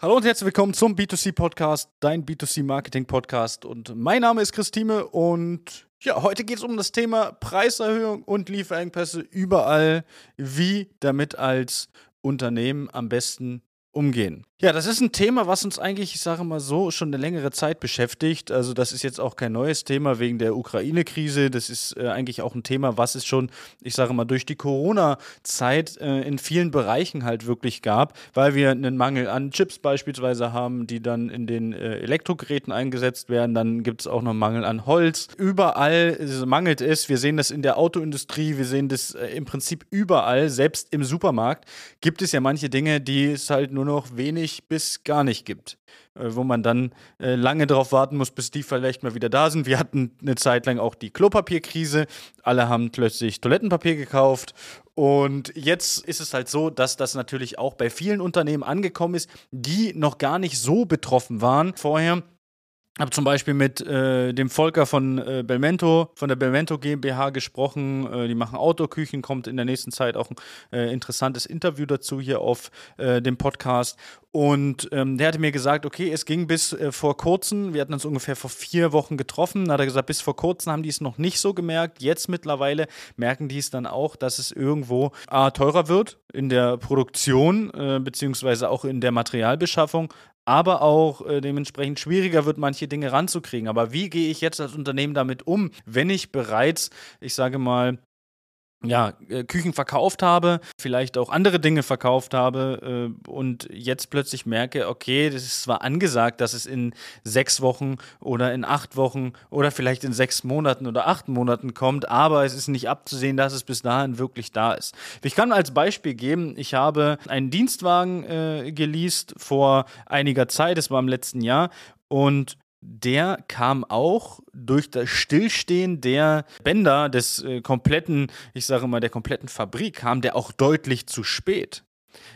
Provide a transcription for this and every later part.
Hallo und herzlich willkommen zum B2C Podcast, dein B2C Marketing Podcast. Und mein Name ist Christine und ja, heute geht es um das Thema Preiserhöhung und Lieferengpässe überall, wie damit als Unternehmen am besten umgehen. Ja, das ist ein Thema, was uns eigentlich, ich sage mal so, schon eine längere Zeit beschäftigt. Also das ist jetzt auch kein neues Thema wegen der Ukraine-Krise. Das ist äh, eigentlich auch ein Thema, was es schon, ich sage mal, durch die Corona-Zeit äh, in vielen Bereichen halt wirklich gab, weil wir einen Mangel an Chips beispielsweise haben, die dann in den äh, Elektrogeräten eingesetzt werden. Dann gibt es auch noch Mangel an Holz. Überall mangelt es. Wir sehen das in der Autoindustrie, wir sehen das äh, im Prinzip überall, selbst im Supermarkt gibt es ja manche Dinge, die es halt nur noch wenig bis gar nicht gibt, äh, wo man dann äh, lange darauf warten muss, bis die vielleicht mal wieder da sind. Wir hatten eine Zeit lang auch die Klopapierkrise. Alle haben plötzlich Toilettenpapier gekauft. Und jetzt ist es halt so, dass das natürlich auch bei vielen Unternehmen angekommen ist, die noch gar nicht so betroffen waren vorher habe zum Beispiel mit äh, dem Volker von äh, Belmento, von der Belmento GmbH gesprochen. Äh, die machen Autoküchen, kommt in der nächsten Zeit auch ein äh, interessantes Interview dazu hier auf äh, dem Podcast. Und ähm, der hatte mir gesagt, okay, es ging bis äh, vor kurzem, wir hatten uns ungefähr vor vier Wochen getroffen, da hat er gesagt, bis vor kurzem haben die es noch nicht so gemerkt. Jetzt mittlerweile merken die es dann auch, dass es irgendwo A, teurer wird in der Produktion, beziehungsweise auch in der Materialbeschaffung, aber auch äh, dementsprechend schwieriger wird, manche Dinge ranzukriegen. Aber wie gehe ich jetzt als Unternehmen damit um, wenn ich bereits, ich sage mal, ja, äh, Küchen verkauft habe, vielleicht auch andere Dinge verkauft habe äh, und jetzt plötzlich merke, okay, das ist zwar angesagt, dass es in sechs Wochen oder in acht Wochen oder vielleicht in sechs Monaten oder acht Monaten kommt, aber es ist nicht abzusehen, dass es bis dahin wirklich da ist. Ich kann als Beispiel geben, ich habe einen Dienstwagen äh, geleast vor einiger Zeit, es war im letzten Jahr und der kam auch durch das Stillstehen der Bänder des äh, kompletten, ich sage mal, der kompletten Fabrik, kam der auch deutlich zu spät.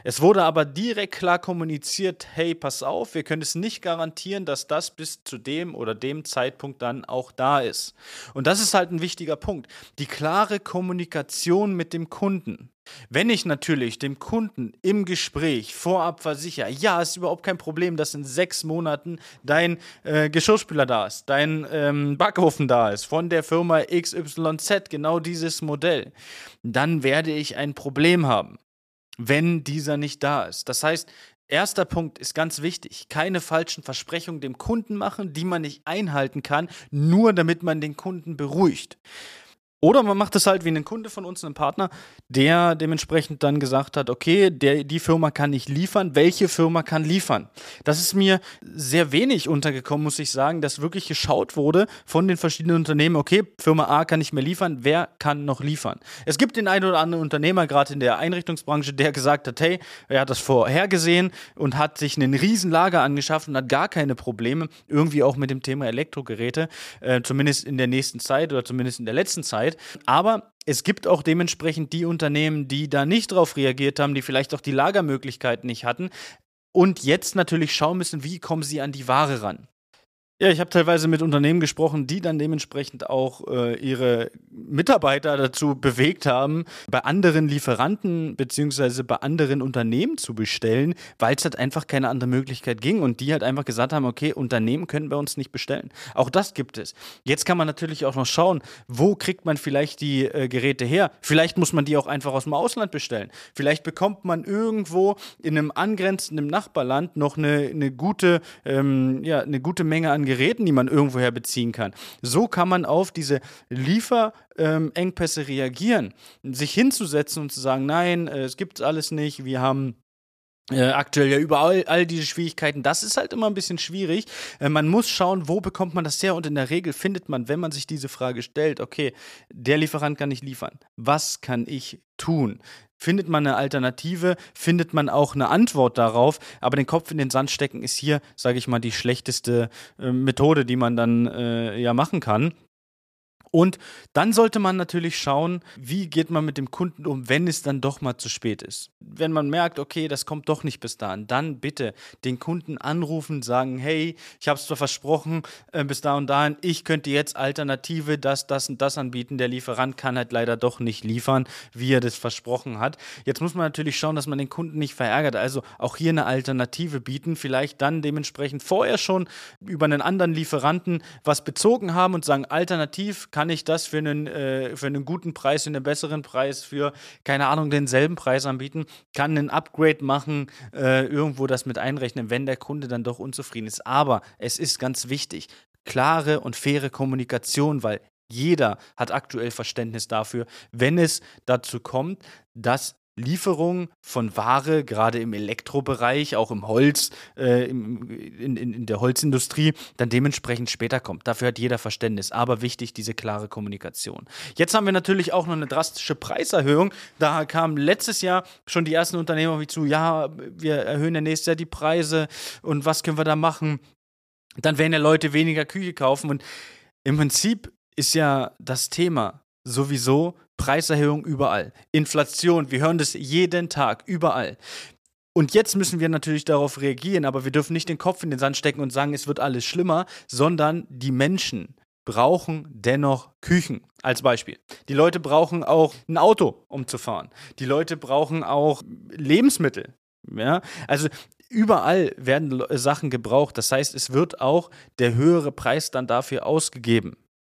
Es wurde aber direkt klar kommuniziert, hey, pass auf, wir können es nicht garantieren, dass das bis zu dem oder dem Zeitpunkt dann auch da ist. Und das ist halt ein wichtiger Punkt. Die klare Kommunikation mit dem Kunden. Wenn ich natürlich dem Kunden im Gespräch vorab versichere, ja, ist überhaupt kein Problem, dass in sechs Monaten dein äh, Geschirrspüler da ist, dein ähm, Backofen da ist, von der Firma XYZ, genau dieses Modell, dann werde ich ein Problem haben wenn dieser nicht da ist. Das heißt, erster Punkt ist ganz wichtig. Keine falschen Versprechungen dem Kunden machen, die man nicht einhalten kann, nur damit man den Kunden beruhigt. Oder man macht es halt wie ein Kunde von uns, ein Partner, der dementsprechend dann gesagt hat, okay, der, die Firma kann nicht liefern, welche Firma kann liefern? Das ist mir sehr wenig untergekommen, muss ich sagen, dass wirklich geschaut wurde von den verschiedenen Unternehmen, okay, Firma A kann nicht mehr liefern, wer kann noch liefern? Es gibt den einen oder anderen Unternehmer, gerade in der Einrichtungsbranche, der gesagt hat, hey, er hat das vorhergesehen und hat sich einen riesen Lager angeschafft und hat gar keine Probleme, irgendwie auch mit dem Thema Elektrogeräte, äh, zumindest in der nächsten Zeit oder zumindest in der letzten Zeit, Zeit. Aber es gibt auch dementsprechend die Unternehmen, die da nicht drauf reagiert haben, die vielleicht auch die Lagermöglichkeiten nicht hatten und jetzt natürlich schauen müssen, wie kommen sie an die Ware ran. Ja, ich habe teilweise mit Unternehmen gesprochen, die dann dementsprechend auch äh, ihre Mitarbeiter dazu bewegt haben, bei anderen Lieferanten beziehungsweise bei anderen Unternehmen zu bestellen, weil es halt einfach keine andere Möglichkeit ging und die halt einfach gesagt haben, okay, Unternehmen können bei uns nicht bestellen. Auch das gibt es. Jetzt kann man natürlich auch noch schauen, wo kriegt man vielleicht die äh, Geräte her? Vielleicht muss man die auch einfach aus dem Ausland bestellen. Vielleicht bekommt man irgendwo in einem angrenzenden Nachbarland noch eine, eine gute, ähm, ja, eine gute Menge an Geräten die man irgendwoher beziehen kann. So kann man auf diese Lieferengpässe reagieren. Sich hinzusetzen und zu sagen, nein, äh, es gibt alles nicht, wir haben äh, aktuell ja überall all diese Schwierigkeiten, das ist halt immer ein bisschen schwierig. Äh, man muss schauen, wo bekommt man das her und in der Regel findet man, wenn man sich diese Frage stellt, okay, der Lieferant kann nicht liefern. Was kann ich tun? Findet man eine Alternative, findet man auch eine Antwort darauf, aber den Kopf in den Sand stecken ist hier, sage ich mal, die schlechteste äh, Methode, die man dann äh, ja machen kann. Und dann sollte man natürlich schauen, wie geht man mit dem Kunden um, wenn es dann doch mal zu spät ist. Wenn man merkt, okay, das kommt doch nicht bis dahin, dann bitte den Kunden anrufen, sagen, hey, ich habe es zwar versprochen, äh, bis da und dahin, ich könnte jetzt Alternative, das, das und das anbieten. Der Lieferant kann halt leider doch nicht liefern, wie er das versprochen hat. Jetzt muss man natürlich schauen, dass man den Kunden nicht verärgert. Also auch hier eine Alternative bieten, vielleicht dann dementsprechend vorher schon über einen anderen Lieferanten was bezogen haben und sagen, alternativ kann kann ich das für einen, äh, für einen guten Preis, für einen besseren Preis, für, keine Ahnung, denselben Preis anbieten, kann einen Upgrade machen, äh, irgendwo das mit einrechnen, wenn der Kunde dann doch unzufrieden ist. Aber es ist ganz wichtig, klare und faire Kommunikation, weil jeder hat aktuell Verständnis dafür, wenn es dazu kommt, dass Lieferung von Ware, gerade im Elektrobereich, auch im Holz, äh, im, in, in, der Holzindustrie, dann dementsprechend später kommt. Dafür hat jeder Verständnis. Aber wichtig, diese klare Kommunikation. Jetzt haben wir natürlich auch noch eine drastische Preiserhöhung. Da kamen letztes Jahr schon die ersten Unternehmer wie zu, ja, wir erhöhen ja nächstes Jahr die Preise und was können wir da machen? Dann werden ja Leute weniger Küche kaufen. Und im Prinzip ist ja das Thema sowieso Preiserhöhung überall. Inflation, wir hören das jeden Tag, überall. Und jetzt müssen wir natürlich darauf reagieren, aber wir dürfen nicht den Kopf in den Sand stecken und sagen, es wird alles schlimmer, sondern die Menschen brauchen dennoch Küchen als Beispiel. Die Leute brauchen auch ein Auto, um zu fahren. Die Leute brauchen auch Lebensmittel. Ja? Also überall werden Sachen gebraucht. Das heißt, es wird auch der höhere Preis dann dafür ausgegeben.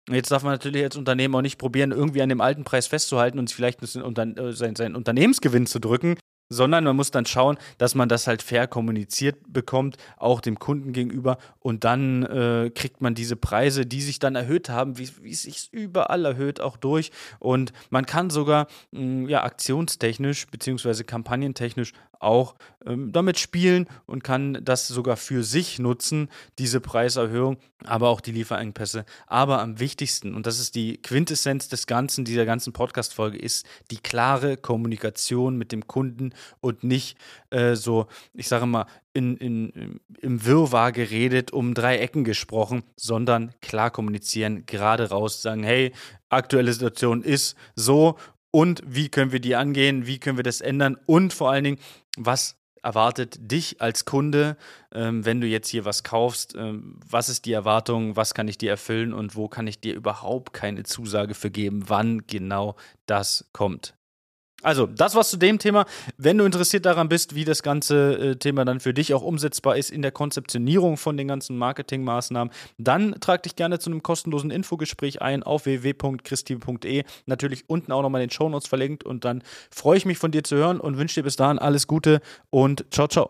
Jetzt darf man natürlich als Unternehmen auch nicht probieren, irgendwie an dem alten Preis festzuhalten und vielleicht äh, seinen, Unternehmensgewinn zu drücken, sondern man muss dann schauen, dass man das halt fair kommuniziert bekommt, auch dem Kunden gegenüber. Und dann äh, kriegt man diese Preise, die sich dann erhöht haben, wie, wie es sich überall erhöht, auch durch. Und man kann sogar mh, mm, ja, aktionstechnisch bzw. kampagnentechnisch auch ähm, damit spielen und kann das sogar für sich nutzen, diese Preiserhöhung, aber auch die Lieferengpässe. Aber am wichtigsten, und das ist die Quintessenz des Ganzen, dieser ganzen Podcast-Folge, ist die klare Kommunikation mit dem Kunden und nicht äh, so, ich sage mal, in, in, im Wirrwarr geredet, um drei Ecken gesprochen, sondern klar kommunizieren, gerade raus, sagen, hey, aktuelle Situation ist so und wie können wir die angehen, wie können wir das ändern und vor allen Dingen, was erwartet dich als Kunde, ähm, wenn du jetzt hier was kaufst? Ähm, was ist die Erwartung? Was kann ich dir erfüllen und wo kann ich dir überhaupt keine Zusage für geben, wann genau das kommt? Also, das war's zu dem Thema. Wenn du interessiert daran bist, wie das ganze äh, Thema dann für dich auch umsetzbar ist in der Konzeptionierung von den ganzen Marketingmaßnahmen, dann trag dich gerne zu einem kostenlosen Infogespräch ein auf www.christine.de. Natürlich unten auch nochmal den Shownotes verlinkt und dann freue ich mich von dir zu hören und wünsche dir bis dahin alles Gute und ciao, ciao.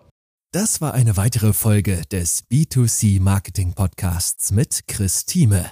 Das war eine weitere Folge des B2C Marketing Podcasts mit Chris Thieme.